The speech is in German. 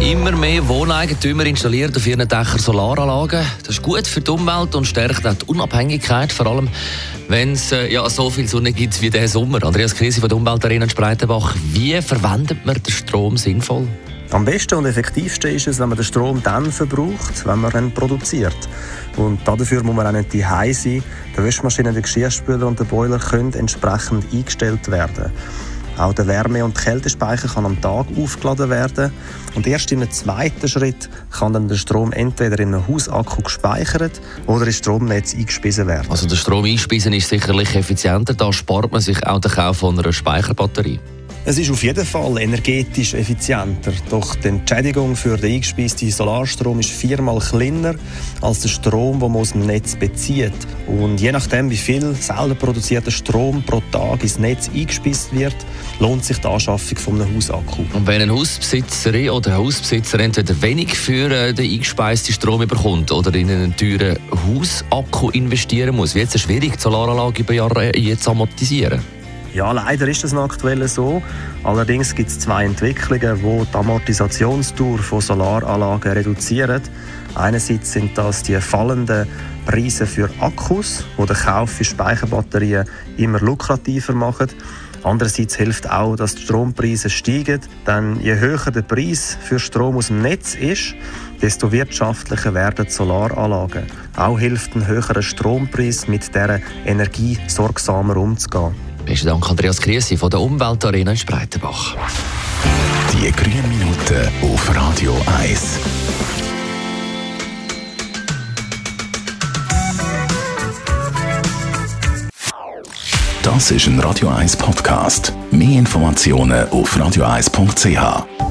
Immer mehr Wohneigentümer installieren auf ihren Dächern Solaranlagen. Das ist gut für die Umwelt und stärkt auch die Unabhängigkeit, vor allem wenn es äh, ja, so viel Sonne gibt wie diesen Sommer. Andreas Krise von der Umweltarena in Spreitenbach. Wie verwendet man den Strom sinnvoll? Am besten und effektivsten ist es, wenn man den Strom dann verbraucht, wenn man ihn produziert. Und dafür muss man auch nicht daheim sein. Die Waschmaschine, der Geschirrspüler und der Boiler können entsprechend eingestellt werden. Auch der Wärme- und Kältespeicher kann am Tag aufgeladen werden. Und erst in einem zweiten Schritt kann dann der Strom entweder in einem Hausakku gespeichert oder ins Stromnetz eingespeisen werden. Also der Strom einspeisen ist sicherlich effizienter. Da spart man sich auch den Kauf von einer Speicherbatterie. Es ist auf jeden Fall energetisch effizienter, doch die Entschädigung für den eingespeisten Solarstrom ist viermal kleiner als der Strom, den man aus dem Netz bezieht. Und je nachdem, wie viel selber produzierter Strom pro Tag ins Netz eingespeist wird, lohnt sich die Anschaffung von einem Hausakku. Und wenn ein Hausbesitzerin oder ein Hausbesitzer entweder wenig für äh, den eingespeisten Strom bekommt oder in einen teuren Hausakku investieren muss, wird es schwierig, die Solaranlage über Jahre äh, zu amortisieren. Ja, leider ist das aktuell so. Allerdings gibt es zwei Entwicklungen, die die Amortisationsdauer von Solaranlagen reduzieren. Einerseits sind das die fallenden Preise für Akkus, die den Kauf für Speicherbatterien immer lukrativer machen. Andererseits hilft auch, dass die Strompreise steigen, denn je höher der Preis für Strom aus dem Netz ist, desto wirtschaftlicher werden die Solaranlagen. Auch hilft ein höherer Strompreis, mit dieser Energie sorgsamer umzugehen. Besten Dank, Andreas Kriesi von der Umweltarena in Spreitenbach. Die grünen Minuten auf Radio 1. Das ist ein Radio 1 Podcast. Mehr Informationen auf radio1.ch.